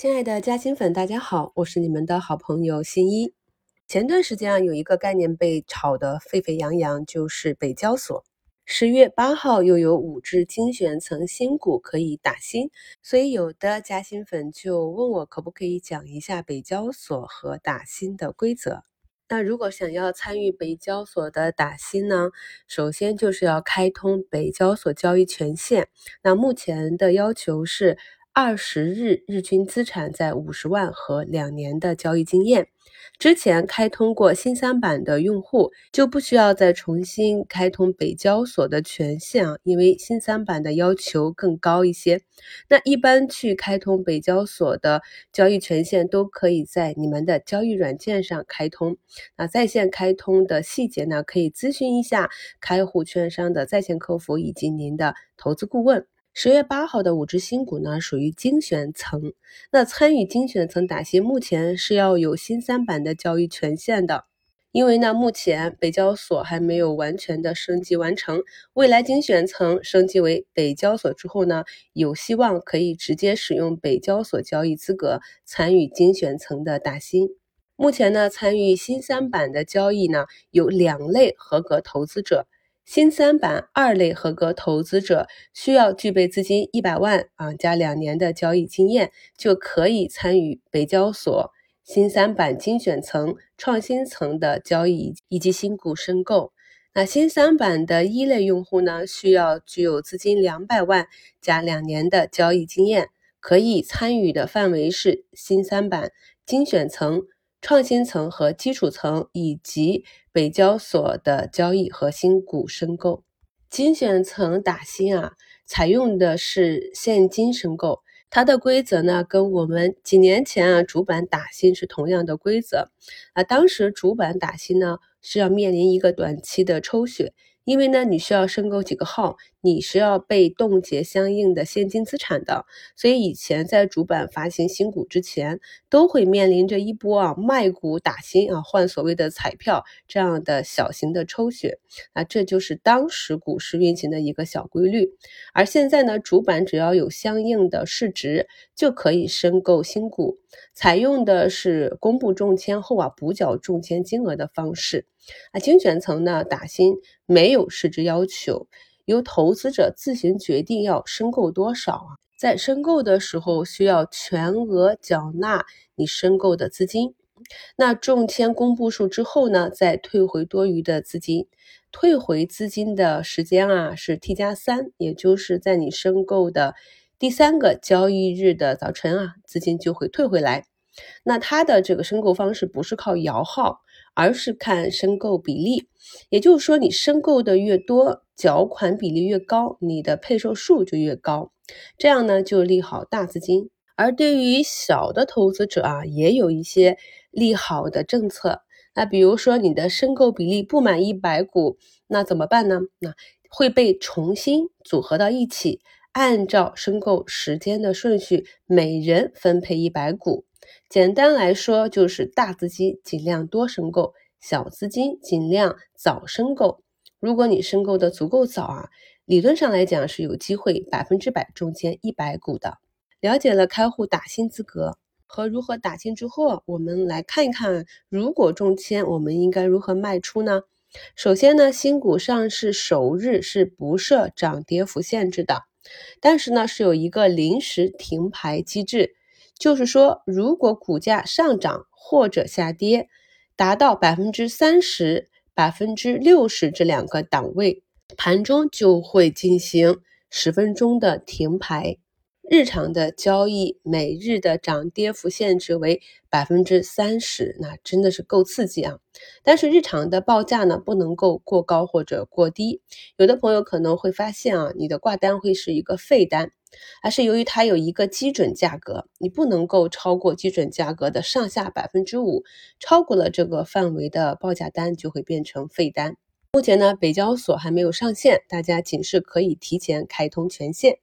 亲爱的嘉兴粉，大家好，我是你们的好朋友新一。前段时间啊，有一个概念被炒得沸沸扬扬，就是北交所。十月八号又有五只精选层新股可以打新，所以有的嘉兴粉就问我可不可以讲一下北交所和打新的规则。那如果想要参与北交所的打新呢，首先就是要开通北交所交易权限。那目前的要求是。二十日日均资产在五十万和两年的交易经验，之前开通过新三板的用户就不需要再重新开通北交所的权限啊，因为新三板的要求更高一些。那一般去开通北交所的交易权限都可以在你们的交易软件上开通。那在线开通的细节呢，可以咨询一下开户券商的在线客服以及您的投资顾问。十月八号的五只新股呢，属于精选层。那参与精选层打新，目前是要有新三板的交易权限的。因为呢，目前北交所还没有完全的升级完成。未来精选层升级为北交所之后呢，有希望可以直接使用北交所交易资格参与精选层的打新。目前呢，参与新三板的交易呢，有两类合格投资者。新三板二类合格投资者需要具备资金一百万啊，加两年的交易经验，就可以参与北交所新三板精选层、创新层的交易以及新股申购。那新三板的一类用户呢，需要具有资金两百万加两年的交易经验，可以参与的范围是新三板精选层。创新层和基础层以及北交所的交易和新股申购，精选层打新啊，采用的是现金申购，它的规则呢跟我们几年前啊主板打新是同样的规则啊。当时主板打新呢是要面临一个短期的抽血。因为呢，你需要申购几个号，你是要被冻结相应的现金资产的，所以以前在主板发行新股之前，都会面临着一波啊卖股打新啊换所谓的彩票这样的小型的抽血，啊这就是当时股市运行的一个小规律。而现在呢，主板只要有相应的市值，就可以申购新股，采用的是公布中签后啊补缴中签金额的方式。啊，精选层呢打新没有市值要求，由投资者自行决定要申购多少啊。在申购的时候需要全额缴纳你申购的资金。那中签公布数之后呢，再退回多余的资金。退回资金的时间啊是 T 加三，也就是在你申购的第三个交易日的早晨啊，资金就会退回来。那它的这个申购方式不是靠摇号。而是看申购比例，也就是说，你申购的越多，缴款比例越高，你的配售数就越高，这样呢就利好大资金。而对于小的投资者啊，也有一些利好的政策。那比如说你的申购比例不满一百股，那怎么办呢？那会被重新组合到一起，按照申购时间的顺序，每人分配一百股。简单来说，就是大资金尽量多申购，小资金尽量早申购。如果你申购的足够早啊，理论上来讲是有机会百分之百中签一百股的。了解了开户打新资格和如何打新之后，我们来看一看，如果中签，我们应该如何卖出呢？首先呢，新股上市首日是不设涨跌幅限制的，但是呢，是有一个临时停牌机制。就是说，如果股价上涨或者下跌达到百分之三十、百分之六十这两个档位，盘中就会进行十分钟的停牌。日常的交易每日的涨跌幅限制为百分之三十，那真的是够刺激啊！但是日常的报价呢，不能够过高或者过低。有的朋友可能会发现啊，你的挂单会是一个废单，而是由于它有一个基准价格，你不能够超过基准价格的上下百分之五，超过了这个范围的报价单就会变成废单。目前呢，北交所还没有上线，大家仅是可以提前开通权限。